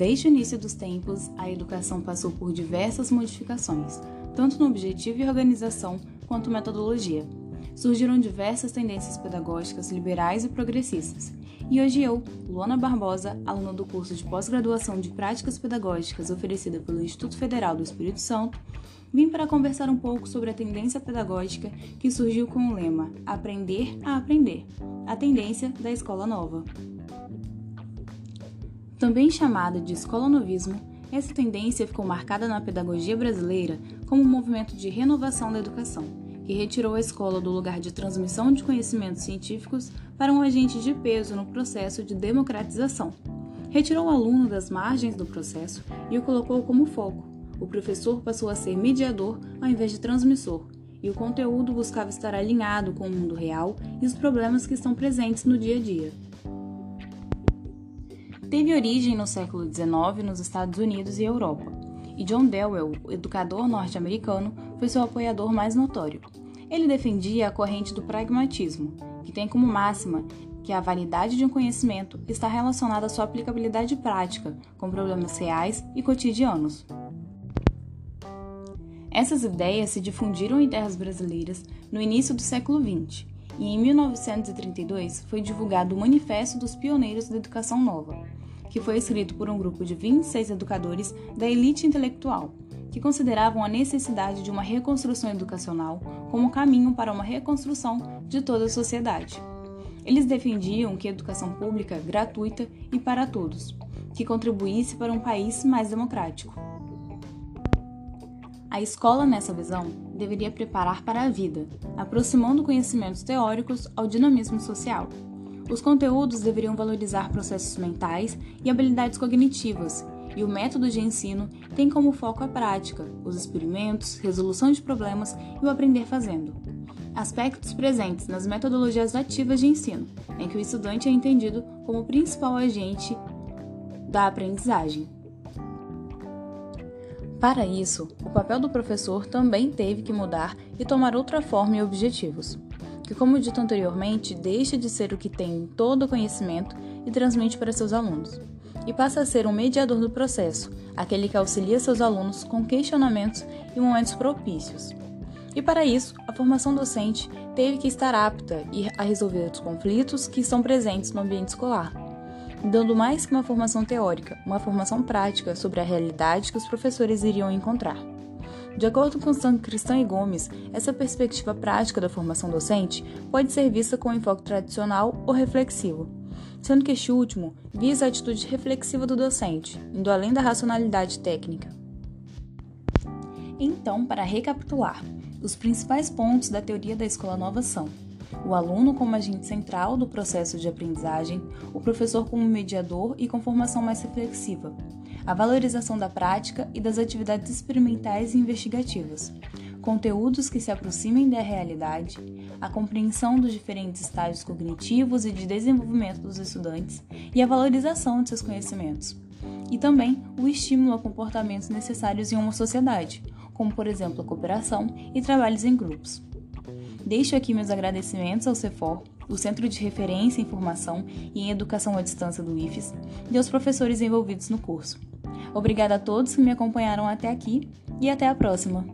Desde o início dos tempos, a educação passou por diversas modificações, tanto no objetivo e organização quanto metodologia. Surgiram diversas tendências pedagógicas liberais e progressistas. E hoje eu, Luana Barbosa, aluna do curso de pós-graduação de Práticas Pedagógicas oferecida pelo Instituto Federal do Espírito Santo, vim para conversar um pouco sobre a tendência pedagógica que surgiu com o lema Aprender a Aprender, a tendência da escola nova. Também chamada de escola novismo, essa tendência ficou marcada na pedagogia brasileira como um movimento de renovação da educação, que retirou a escola do lugar de transmissão de conhecimentos científicos para um agente de peso no processo de democratização. Retirou o aluno das margens do processo e o colocou como foco. O professor passou a ser mediador ao invés de transmissor, e o conteúdo buscava estar alinhado com o mundo real e os problemas que estão presentes no dia a dia teve origem no século XIX nos Estados Unidos e Europa, e John Dewey, educador norte-americano, foi seu apoiador mais notório. Ele defendia a corrente do pragmatismo, que tem como máxima que a validade de um conhecimento está relacionada à sua aplicabilidade prática com problemas reais e cotidianos. Essas ideias se difundiram em terras brasileiras no início do século XX e em 1932 foi divulgado o Manifesto dos Pioneiros da Educação Nova, que foi escrito por um grupo de 26 educadores da elite intelectual, que consideravam a necessidade de uma reconstrução educacional como caminho para uma reconstrução de toda a sociedade. Eles defendiam que a educação pública gratuita e para todos, que contribuísse para um país mais democrático. A escola, nessa visão, deveria preparar para a vida, aproximando conhecimentos teóricos ao dinamismo social, os conteúdos deveriam valorizar processos mentais e habilidades cognitivas, e o método de ensino tem como foco a prática, os experimentos, resolução de problemas e o aprender fazendo. Aspectos presentes nas metodologias ativas de ensino, em que o estudante é entendido como o principal agente da aprendizagem. Para isso, o papel do professor também teve que mudar e tomar outra forma e objetivos que, como dito anteriormente, deixa de ser o que tem todo o conhecimento e transmite para seus alunos, e passa a ser um mediador do processo, aquele que auxilia seus alunos com questionamentos e momentos propícios. E para isso, a formação docente teve que estar apta a resolver os conflitos que estão presentes no ambiente escolar, dando mais que uma formação teórica, uma formação prática sobre a realidade que os professores iriam encontrar. De acordo com Cristão e Gomes, essa perspectiva prática da formação docente pode ser vista com enfoque tradicional ou reflexivo, sendo que este último visa a atitude reflexiva do docente, indo além da racionalidade técnica. Então, para recapitular, os principais pontos da teoria da escola nova são: o aluno como agente central do processo de aprendizagem, o professor como mediador e com formação mais reflexiva, a valorização da prática e das atividades experimentais e investigativas, conteúdos que se aproximem da realidade, a compreensão dos diferentes estágios cognitivos e de desenvolvimento dos estudantes e a valorização de seus conhecimentos. E também o estímulo a comportamentos necessários em uma sociedade, como por exemplo a cooperação e trabalhos em grupos. Deixo aqui meus agradecimentos ao CEFOR, o Centro de Referência em Formação e em Educação à Distância do IFES, e aos professores envolvidos no curso. Obrigada a todos que me acompanharam até aqui e até a próxima!